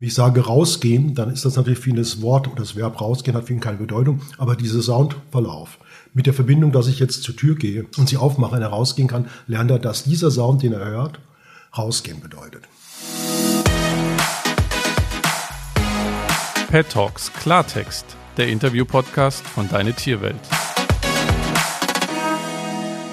Wenn ich sage rausgehen, dann ist das natürlich für das Wort oder das Verb rausgehen hat für ihn keine Bedeutung, aber dieser Soundverlauf mit der Verbindung, dass ich jetzt zur Tür gehe und sie aufmache und er rausgehen kann, lernt er, dass dieser Sound, den er hört, rausgehen bedeutet. Pet Talks Klartext, der Interview-Podcast von Deine Tierwelt.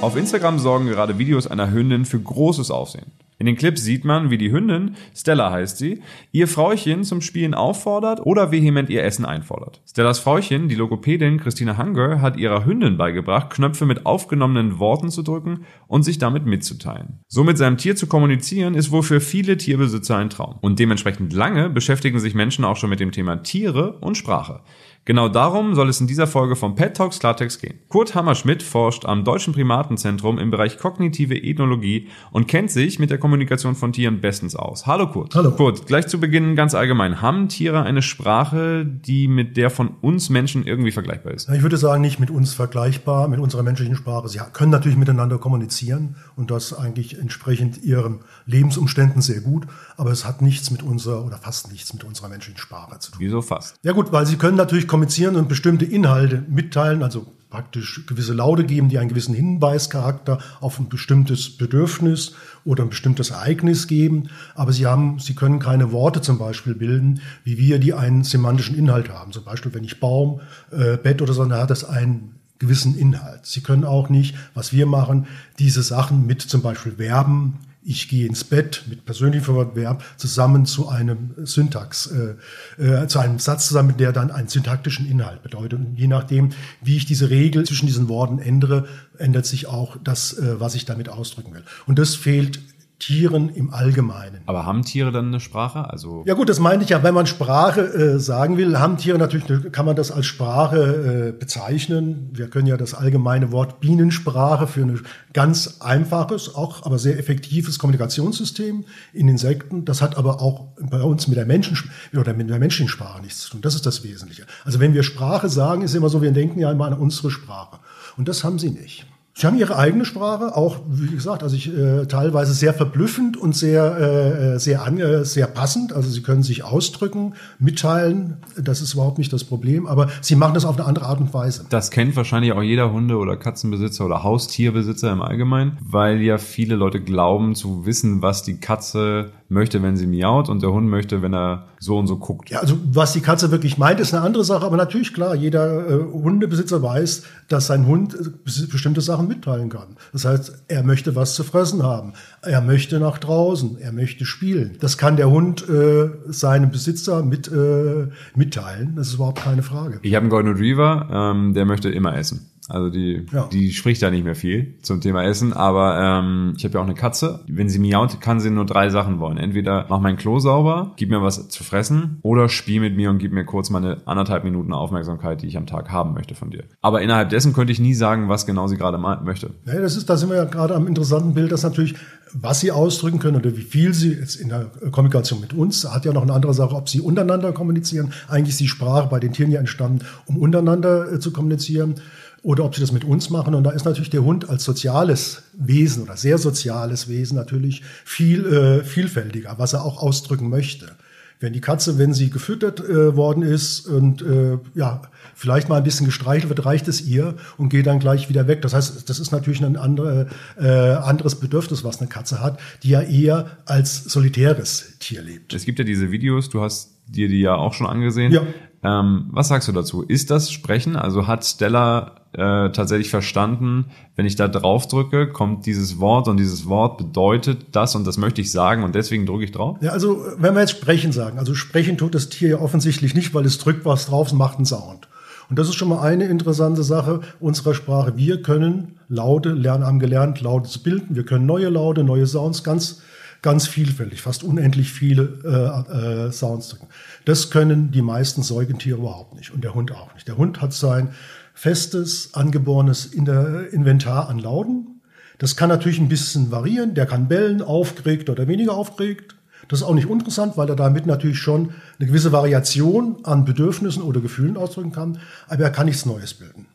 Auf Instagram sorgen gerade Videos einer Hündin für großes Aufsehen. In den Clips sieht man, wie die Hündin, Stella heißt sie, ihr Frauchen zum Spielen auffordert oder vehement ihr Essen einfordert. Stellas Frauchen, die Logopädin Christina Hunger, hat ihrer Hündin beigebracht, Knöpfe mit aufgenommenen Worten zu drücken und sich damit mitzuteilen. So mit seinem Tier zu kommunizieren, ist wohl für viele Tierbesitzer ein Traum. Und dementsprechend lange beschäftigen sich Menschen auch schon mit dem Thema Tiere und Sprache. Genau darum soll es in dieser Folge vom Pet Talks Klartext gehen. Kurt Hammerschmidt forscht am Deutschen Primatenzentrum im Bereich kognitive Ethnologie und kennt sich mit der Kommunikation von Tieren bestens aus. Hallo Kurt. Hallo. Kurt, gleich zu Beginn ganz allgemein. Haben Tiere eine Sprache, die mit der von uns Menschen irgendwie vergleichbar ist? Ich würde sagen, nicht mit uns vergleichbar, mit unserer menschlichen Sprache. Sie können natürlich miteinander kommunizieren und das eigentlich entsprechend ihren Lebensumständen sehr gut, aber es hat nichts mit unserer oder fast nichts mit unserer menschlichen Sprache zu tun. Wieso fast? Ja gut, weil sie können natürlich kommunizieren und bestimmte Inhalte mitteilen, also praktisch gewisse Laute geben, die einen gewissen Hinweischarakter auf ein bestimmtes Bedürfnis oder ein bestimmtes Ereignis geben. Aber sie haben, sie können keine Worte zum Beispiel bilden, wie wir, die einen semantischen Inhalt haben. Zum Beispiel, wenn ich Baum, äh, Bett oder so, dann hat das einen gewissen Inhalt. Sie können auch nicht, was wir machen, diese Sachen mit zum Beispiel Verben ich gehe ins Bett mit persönlichem Verb zusammen zu einem Syntax, äh, äh, zu einem Satz zusammen, der dann einen syntaktischen Inhalt bedeutet. Und je nachdem, wie ich diese Regel zwischen diesen Worten ändere, ändert sich auch das, äh, was ich damit ausdrücken will. Und das fehlt Tieren im Allgemeinen. Aber haben Tiere dann eine Sprache? Also ja gut, das meinte ich ja. Wenn man Sprache äh, sagen will, haben Tiere natürlich, kann man das als Sprache äh, bezeichnen. Wir können ja das allgemeine Wort Bienensprache für ein ganz einfaches, auch aber sehr effektives Kommunikationssystem in Insekten. Das hat aber auch bei uns mit der Menschen oder mit der menschlichen Sprache nichts zu tun. Das ist das Wesentliche. Also wenn wir Sprache sagen, ist immer so, wir denken ja immer an unsere Sprache. Und das haben sie nicht. Sie haben ihre eigene Sprache, auch wie gesagt, also ich, äh, teilweise sehr verblüffend und sehr äh, sehr an, äh, sehr passend. Also sie können sich ausdrücken, mitteilen. Das ist überhaupt nicht das Problem, aber sie machen das auf eine andere Art und Weise. Das kennt wahrscheinlich auch jeder Hunde- oder Katzenbesitzer oder Haustierbesitzer im Allgemeinen, weil ja viele Leute glauben zu wissen, was die Katze möchte, wenn sie miaut und der Hund möchte, wenn er so und so guckt. Ja, also was die Katze wirklich meint, ist eine andere Sache, aber natürlich klar, jeder äh, Hundebesitzer weiß, dass sein Hund äh, bestimmte Sachen mitteilen kann. Das heißt, er möchte was zu fressen haben, er möchte nach draußen, er möchte spielen. Das kann der Hund äh, seinem Besitzer mit äh, mitteilen, das ist überhaupt keine Frage. Ich habe einen Golden Retriever, ähm, der möchte immer essen. Also die, ja. die spricht da nicht mehr viel zum Thema Essen, aber ähm, ich habe ja auch eine Katze. Wenn sie miaut, kann sie nur drei Sachen wollen. Entweder mach mein Klo sauber, gib mir was zu fressen oder spiel mit mir und gib mir kurz meine anderthalb Minuten Aufmerksamkeit, die ich am Tag haben möchte von dir. Aber innerhalb dessen könnte ich nie sagen, was genau sie gerade möchte. Ja, das ist, da sind wir ja gerade am interessanten Bild, dass natürlich, was sie ausdrücken können oder wie viel sie jetzt in der Kommunikation mit uns, hat ja noch eine andere Sache, ob sie untereinander kommunizieren. Eigentlich ist die Sprache bei den Tieren ja entstanden, um untereinander äh, zu kommunizieren oder ob sie das mit uns machen. Und da ist natürlich der Hund als soziales Wesen oder sehr soziales Wesen natürlich viel äh, vielfältiger, was er auch ausdrücken möchte. Wenn die Katze, wenn sie gefüttert äh, worden ist und äh, ja vielleicht mal ein bisschen gestreichelt wird, reicht es ihr und geht dann gleich wieder weg. Das heißt, das ist natürlich ein andere, äh, anderes Bedürfnis, was eine Katze hat, die ja eher als solitäres Tier lebt. Es gibt ja diese Videos, du hast dir die ja auch schon angesehen. Ja. Ähm, was sagst du dazu? Ist das Sprechen? Also hat Stella äh, tatsächlich verstanden, wenn ich da drauf drücke, kommt dieses Wort und dieses Wort bedeutet das und das möchte ich sagen und deswegen drücke ich drauf? Ja, also wenn wir jetzt sprechen sagen, also sprechen tut das Tier ja offensichtlich nicht, weil es drückt was drauf und macht einen Sound. Und das ist schon mal eine interessante Sache unserer Sprache. Wir können Laute lernen, haben gelernt, Laute zu bilden. Wir können neue Laute, neue Sounds, ganz, ganz vielfältig, fast unendlich viele äh, äh, Sounds drücken. Das können die meisten Säugetiere überhaupt nicht und der Hund auch nicht. Der Hund hat sein festes, angeborenes Inventar an Lauten. Das kann natürlich ein bisschen variieren. Der kann bellen, aufgeregt oder weniger aufgeregt. Das ist auch nicht interessant, weil er damit natürlich schon eine gewisse Variation an Bedürfnissen oder Gefühlen ausdrücken kann, aber er kann nichts Neues bilden.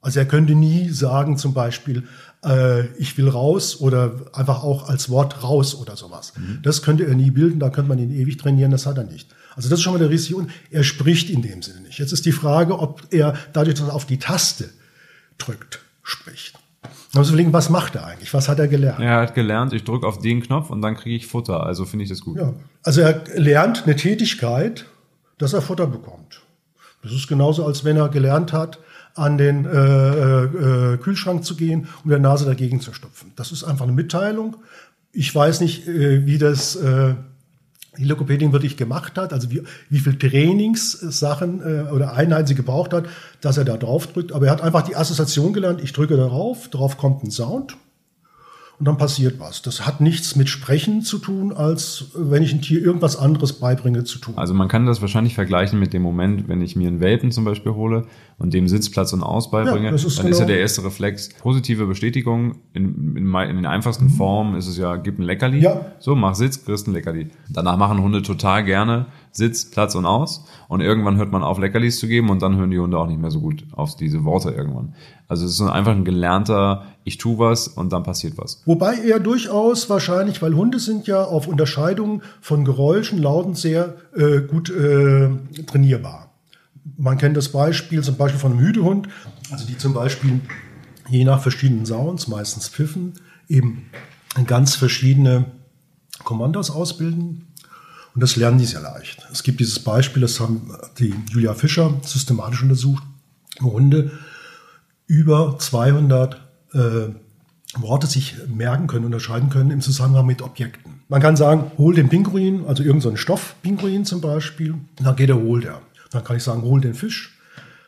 Also er könnte nie sagen zum Beispiel, äh, ich will raus oder einfach auch als Wort raus oder sowas. Mhm. Das könnte er nie bilden, da könnte man ihn ewig trainieren, das hat er nicht. Also das ist schon mal der Risiko. Er spricht in dem Sinne nicht. Jetzt ist die Frage, ob er dadurch, dass er auf die Taste drückt, spricht. Man muss überlegen, was macht er eigentlich? Was hat er gelernt? Er hat gelernt, ich drücke auf den Knopf und dann kriege ich Futter. Also finde ich das gut. Ja. Also er lernt eine Tätigkeit, dass er Futter bekommt. Das ist genauso, als wenn er gelernt hat, an den äh, äh, Kühlschrank zu gehen und der Nase dagegen zu stopfen. Das ist einfach eine Mitteilung. Ich weiß nicht, äh, wie das äh, die Logopädin wirklich gemacht hat, also wie, wie viel Trainingssachen äh, oder Einheiten sie gebraucht hat, dass er da drauf drückt. Aber er hat einfach die Assoziation gelernt, ich drücke darauf, darauf kommt ein Sound und dann passiert was. Das hat nichts mit Sprechen zu tun, als wenn ich ein Tier irgendwas anderes beibringe zu tun. Also man kann das wahrscheinlich vergleigen mit dem Moment, wenn ich mir einen Welpen zum Beispiel hole und dem Sitzplatz und Aus beibringe, ja, ist dann genau ist ja der erste Reflex positive Bestätigung. In, in, in den einfachsten mhm. Formen ist es ja, gib ein Leckerli, ja. so mach Sitz, kriegst ein Leckerli. Danach machen Hunde total gerne Sitz, Platz und Aus. Und irgendwann hört man auf, Leckerlis zu geben und dann hören die Hunde auch nicht mehr so gut auf diese Worte irgendwann. Also es ist einfach ein gelernter, ich tu was und dann passiert was. Wobei er durchaus wahrscheinlich, weil Hunde sind ja auf Unterscheidung von Geräuschen, Lauten sehr äh, gut äh, trainierbar. Man kennt das Beispiel zum Beispiel von einem Hütehund, also die zum Beispiel je nach verschiedenen Sounds, meistens Pfiffen, eben ganz verschiedene Kommandos ausbilden. Und das lernen die sehr leicht. Es gibt dieses Beispiel, das haben die Julia Fischer systematisch untersucht, wo Hunde über 200 äh, Worte sich merken können, unterscheiden können im Zusammenhang mit Objekten. Man kann sagen, hol den Pinguin, also irgendeinen so Stoffpinguin zum Beispiel, dann geht er, holt er. Dann kann ich sagen, hol den Fisch,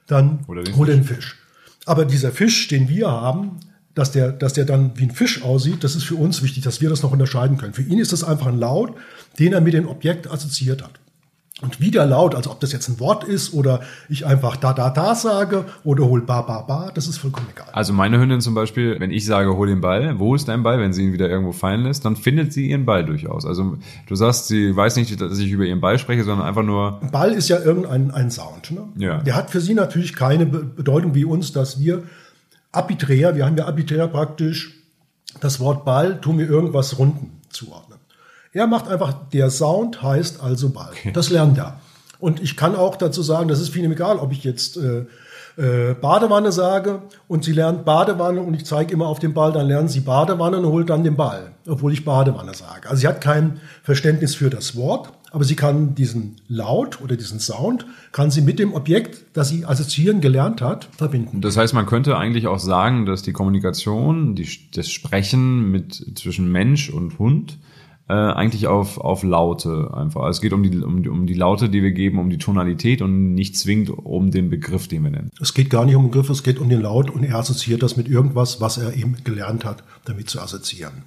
dann den hol Fisch. den Fisch. Aber dieser Fisch, den wir haben, dass der, dass der dann wie ein Fisch aussieht, das ist für uns wichtig, dass wir das noch unterscheiden können. Für ihn ist das einfach ein Laut, den er mit dem Objekt assoziiert hat. Und wieder laut, also ob das jetzt ein Wort ist oder ich einfach da, da, da sage oder hol ba, ba, ba, das ist vollkommen egal. Also meine Hündin zum Beispiel, wenn ich sage, hol den Ball, wo ist dein Ball, wenn sie ihn wieder irgendwo fallen lässt, dann findet sie ihren Ball durchaus. Also du sagst, sie weiß nicht, dass ich über ihren Ball spreche, sondern einfach nur... Ball ist ja irgendein ein Sound. Ne? Ja. Der hat für sie natürlich keine Bedeutung wie uns, dass wir arbiträr, wir haben ja arbiträr praktisch das Wort Ball, tun wir irgendwas Runden zuordnen. Er macht einfach, der Sound heißt also Ball. Das lernt er. Und ich kann auch dazu sagen, das ist vielen egal, ob ich jetzt äh, äh, Badewanne sage und sie lernt Badewanne und ich zeige immer auf den Ball, dann lernen sie Badewanne und holt dann den Ball, obwohl ich Badewanne sage. Also sie hat kein Verständnis für das Wort, aber sie kann diesen Laut oder diesen Sound, kann sie mit dem Objekt, das sie assoziieren gelernt hat, verbinden. Das heißt, man könnte eigentlich auch sagen, dass die Kommunikation, die, das Sprechen mit, zwischen Mensch und Hund, äh, eigentlich auf, auf Laute einfach. Also es geht um die, um, um die Laute, die wir geben, um die Tonalität und nicht zwingend um den Begriff, den wir nennen. Es geht gar nicht um den Begriff, es geht um den Laut und er assoziiert das mit irgendwas, was er eben gelernt hat, damit zu assoziieren.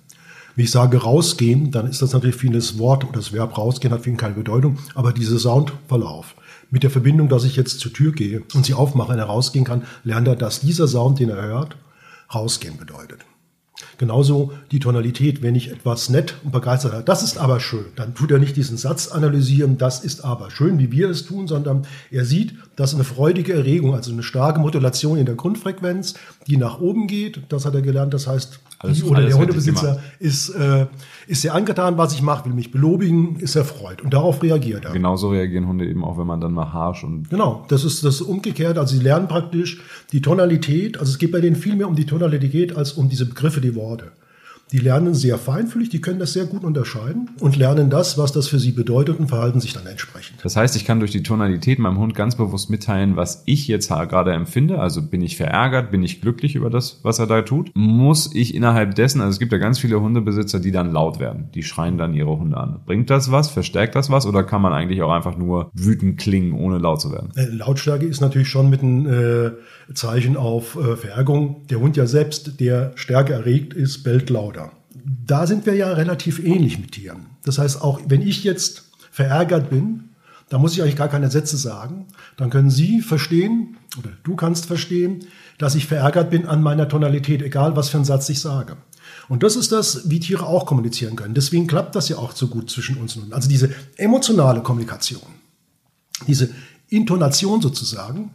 Wenn ich sage rausgehen, dann ist das natürlich vieles Wort oder das Verb rausgehen hat für ihn keine Bedeutung, aber dieser Soundverlauf mit der Verbindung, dass ich jetzt zur Tür gehe und sie aufmache und er rausgehen kann, lernt er, dass dieser Sound, den er hört, rausgehen bedeutet. Genauso die Tonalität, wenn ich etwas nett und begeistert habe. Das ist aber schön. Dann tut er nicht diesen Satz analysieren, das ist aber schön, wie wir es tun, sondern er sieht, dass eine freudige Erregung, also eine starke Modulation in der Grundfrequenz, die nach oben geht. Das hat er gelernt. Das heißt, alles, die oder der Hundebesitzer ist, äh, ist sehr angetan, was ich mache, will mich belobigen, ist erfreut. Und darauf reagiert er. Genauso reagieren Hunde eben auch, wenn man dann mal harsch und. Genau, das ist das ist umgekehrt. Also sie lernen praktisch die Tonalität. Also es geht bei denen viel mehr um die Tonalität als um diese Begriffe, die Worte. Die lernen sehr feinfühlig, die können das sehr gut unterscheiden und lernen das, was das für sie bedeutet und verhalten sich dann entsprechend. Das heißt, ich kann durch die Tonalität meinem Hund ganz bewusst mitteilen, was ich jetzt gerade empfinde. Also bin ich verärgert, bin ich glücklich über das, was er da tut. Muss ich innerhalb dessen, also es gibt ja ganz viele Hundebesitzer, die dann laut werden. Die schreien dann ihre Hunde an. Bringt das was? Verstärkt das was? Oder kann man eigentlich auch einfach nur wütend klingen, ohne laut zu werden? Äh, Lautstärke ist natürlich schon mit einem äh, Zeichen auf äh, Verärgerung. Der Hund ja selbst, der stärker erregt ist, bellt lauter da sind wir ja relativ ähnlich mit Tieren. Das heißt, auch wenn ich jetzt verärgert bin, da muss ich eigentlich gar keine Sätze sagen. Dann können Sie verstehen, oder du kannst verstehen, dass ich verärgert bin an meiner Tonalität, egal was für einen Satz ich sage. Und das ist das, wie Tiere auch kommunizieren können. Deswegen klappt das ja auch so gut zwischen uns und uns. Also diese emotionale Kommunikation, diese Intonation sozusagen,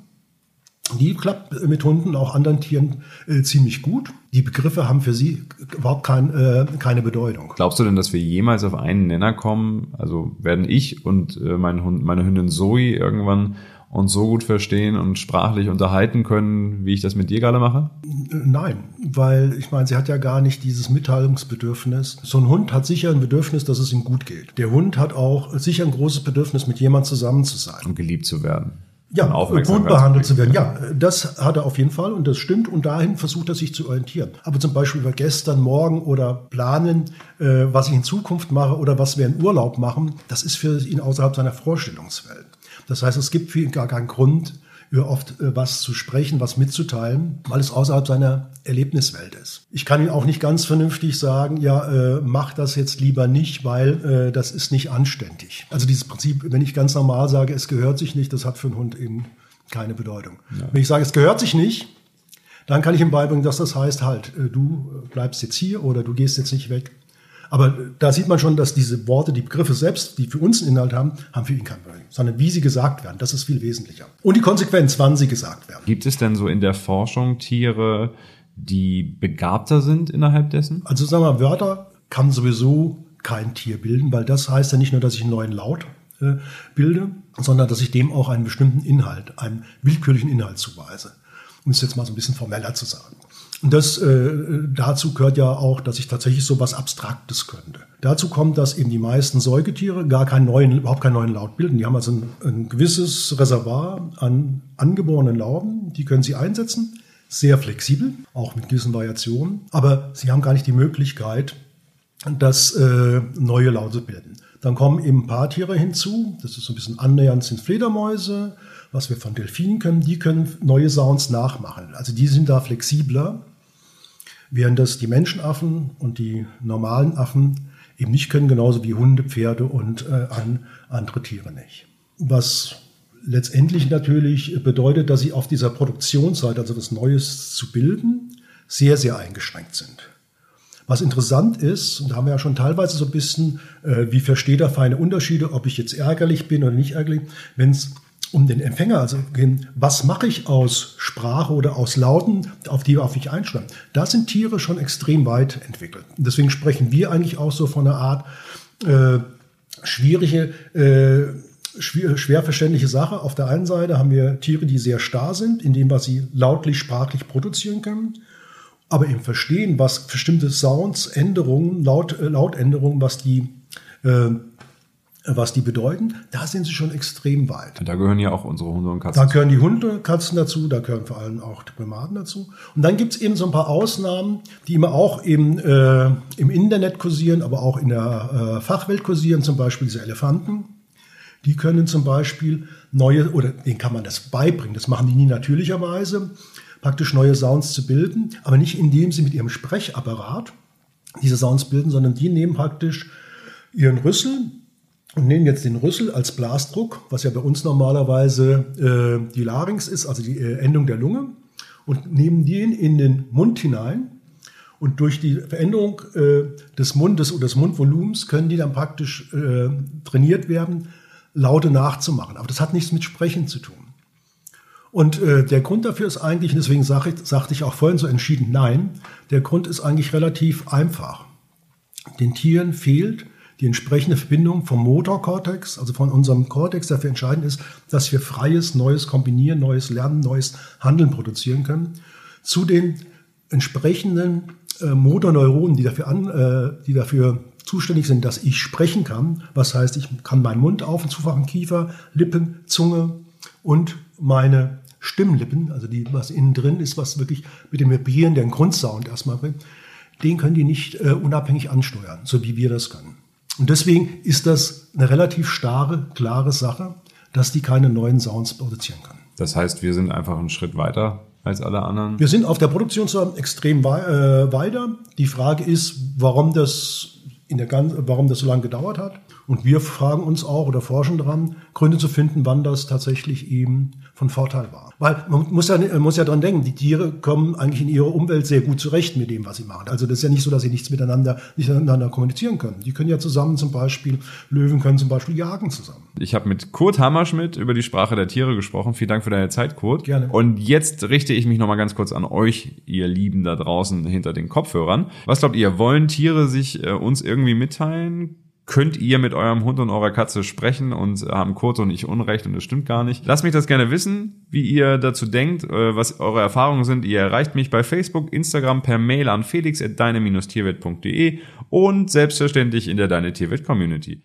Die klappt mit Hunden, auch anderen Tieren äh, ziemlich gut. Die Begriffe haben für sie überhaupt kein, äh, keine Bedeutung. Glaubst du denn, dass wir jemals auf einen Nenner kommen? Also werden ich und äh, mein Hund, meine Hündin Zoe irgendwann uns so gut verstehen und sprachlich unterhalten können, wie ich das mit dir gerade mache? Nein, weil ich meine, sie hat ja gar nicht dieses Mitteilungsbedürfnis. So ein Hund hat sicher ein Bedürfnis, dass es ihm gut geht. Der Hund hat auch sicher ein großes Bedürfnis, mit jemand zusammen zu sein. Und geliebt zu werden. Ja, gut behandelt zu werden. Ja, das hat er auf jeden Fall und das stimmt und dahin versucht er sich zu orientieren. Aber zum Beispiel über gestern, morgen oder planen, äh, was ich in Zukunft mache oder was wir in Urlaub machen, das ist für ihn außerhalb seiner Vorstellungswelt. Das heißt, es gibt für ihn gar keinen Grund, über oft äh, was zu sprechen, was mitzuteilen, weil es außerhalb seiner Erlebniswelt ist. Ich kann ihm auch nicht ganz vernünftig sagen, ja, äh, mach das jetzt lieber nicht, weil äh, das ist nicht anständig. Also dieses Prinzip, wenn ich ganz normal sage, es gehört sich nicht, das hat für einen Hund eben keine Bedeutung. Ja. Wenn ich sage, es gehört sich nicht, dann kann ich ihm beibringen, dass das heißt, halt, äh, du bleibst jetzt hier oder du gehst jetzt nicht weg. Aber da sieht man schon, dass diese Worte, die Begriffe selbst, die für uns einen Inhalt haben, haben für ihn keinen Value, sondern wie sie gesagt werden. Das ist viel wesentlicher. Und die Konsequenz, wann sie gesagt werden. Gibt es denn so in der Forschung Tiere, die begabter sind innerhalb dessen? Also sagen wir, Wörter kann sowieso kein Tier bilden, weil das heißt ja nicht nur, dass ich einen neuen Laut äh, bilde, sondern dass ich dem auch einen bestimmten Inhalt, einen willkürlichen Inhalt zuweise. Um es jetzt mal so ein bisschen formeller zu sagen. Das, äh, dazu gehört ja auch, dass ich tatsächlich so was Abstraktes könnte. Dazu kommt, dass eben die meisten Säugetiere gar keinen neuen, überhaupt keinen neuen Laut bilden. Die haben also ein, ein gewisses Reservoir an angeborenen Lauten, die können sie einsetzen, sehr flexibel, auch mit gewissen Variationen, aber sie haben gar nicht die Möglichkeit, das äh, neue Laute bilden. Dann kommen eben ein paar Tiere hinzu, das ist so ein bisschen annähernd sind Fledermäuse, was wir von Delfinen können, die können neue Sounds nachmachen. Also die sind da flexibler, während das die Menschenaffen und die normalen Affen eben nicht können, genauso wie Hunde, Pferde und äh, an, andere Tiere nicht. Was letztendlich natürlich bedeutet, dass sie auf dieser Produktionsseite, also das Neues zu bilden, sehr, sehr eingeschränkt sind. Was interessant ist, und da haben wir ja schon teilweise so ein bisschen, äh, wie versteht er feine Unterschiede, ob ich jetzt ärgerlich bin oder nicht ärgerlich, wenn es um den Empfänger also gehen, was mache ich aus Sprache oder aus Lauten, auf die wir auf mich einstellen. Da sind Tiere schon extrem weit entwickelt. Deswegen sprechen wir eigentlich auch so von einer Art äh, schwierige, äh, schwer, schwer verständliche Sache. Auf der einen Seite haben wir Tiere, die sehr starr sind, indem wir sie lautlich, sprachlich produzieren können. Aber eben verstehen, was bestimmte Sounds, Änderungen, Laut, äh, Lautänderungen, was die äh, was die bedeuten, da sind sie schon extrem weit. Da gehören ja auch unsere Hunde und Katzen. Da gehören die Hunde, Katzen dazu, da gehören vor allem auch die Primaten dazu. Und dann gibt es eben so ein paar Ausnahmen, die immer auch eben äh, im Internet kursieren, aber auch in der äh, Fachwelt kursieren, zum Beispiel diese Elefanten. Die können zum Beispiel neue, oder denen kann man das beibringen, das machen die nie natürlicherweise, praktisch neue Sounds zu bilden, aber nicht indem sie mit ihrem Sprechapparat diese Sounds bilden, sondern die nehmen praktisch ihren Rüssel, und nehmen jetzt den Rüssel als Blasdruck, was ja bei uns normalerweise äh, die Larynx ist, also die äh, Endung der Lunge, und nehmen den in den Mund hinein. Und durch die Veränderung äh, des Mundes oder des Mundvolumens können die dann praktisch äh, trainiert werden, Laute nachzumachen. Aber das hat nichts mit Sprechen zu tun. Und äh, der Grund dafür ist eigentlich, und deswegen sag ich, sagte ich auch vorhin so entschieden nein, der Grund ist eigentlich relativ einfach. Den Tieren fehlt die entsprechende Verbindung vom Motorkortex, also von unserem Kortex, dafür entscheidend ist, dass wir freies, neues Kombinieren, neues Lernen, neues Handeln produzieren können, zu den entsprechenden äh, Motorneuronen, die dafür, an, äh, die dafür zuständig sind, dass ich sprechen kann. Was heißt, ich kann meinen Mund auf und zufachen, Kiefer, Lippen, Zunge und meine Stimmlippen, also die, was innen drin ist, was wirklich mit dem Vibrieren, den Grundsound erstmal bringt, den können die nicht äh, unabhängig ansteuern, so wie wir das können. Und deswegen ist das eine relativ starre, klare Sache, dass die keine neuen Sounds produzieren können. Das heißt, wir sind einfach einen Schritt weiter als alle anderen? Wir sind auf der Produktionsseite extrem wei äh, weiter. Die Frage ist, warum das in der ganzen, warum das so lange gedauert hat. Und wir fragen uns auch oder forschen daran, Gründe zu finden, wann das tatsächlich eben von Vorteil war. Weil man muss ja, man muss ja dran denken, die Tiere kommen eigentlich in ihrer Umwelt sehr gut zurecht mit dem, was sie machen. Also das ist ja nicht so, dass sie nichts miteinander, nicht miteinander kommunizieren können. Die können ja zusammen zum Beispiel, Löwen können zum Beispiel jagen zusammen. Ich habe mit Kurt Hammerschmidt über die Sprache der Tiere gesprochen. Vielen Dank für deine Zeit, Kurt. Gerne. Und jetzt richte ich mich nochmal ganz kurz an euch, ihr Lieben da draußen hinter den Kopfhörern. Was glaubt ihr, wollen Tiere sich äh, uns irgendwie mitteilen? könnt ihr mit eurem Hund und eurer Katze sprechen und haben Kurt und ich Unrecht und das stimmt gar nicht. Lasst mich das gerne wissen, wie ihr dazu denkt, äh, was eure Erfahrungen sind. Ihr erreicht mich bei Facebook, Instagram per Mail an felix.deine-tierwelt.de und selbstverständlich in der Deine Tierwelt Community.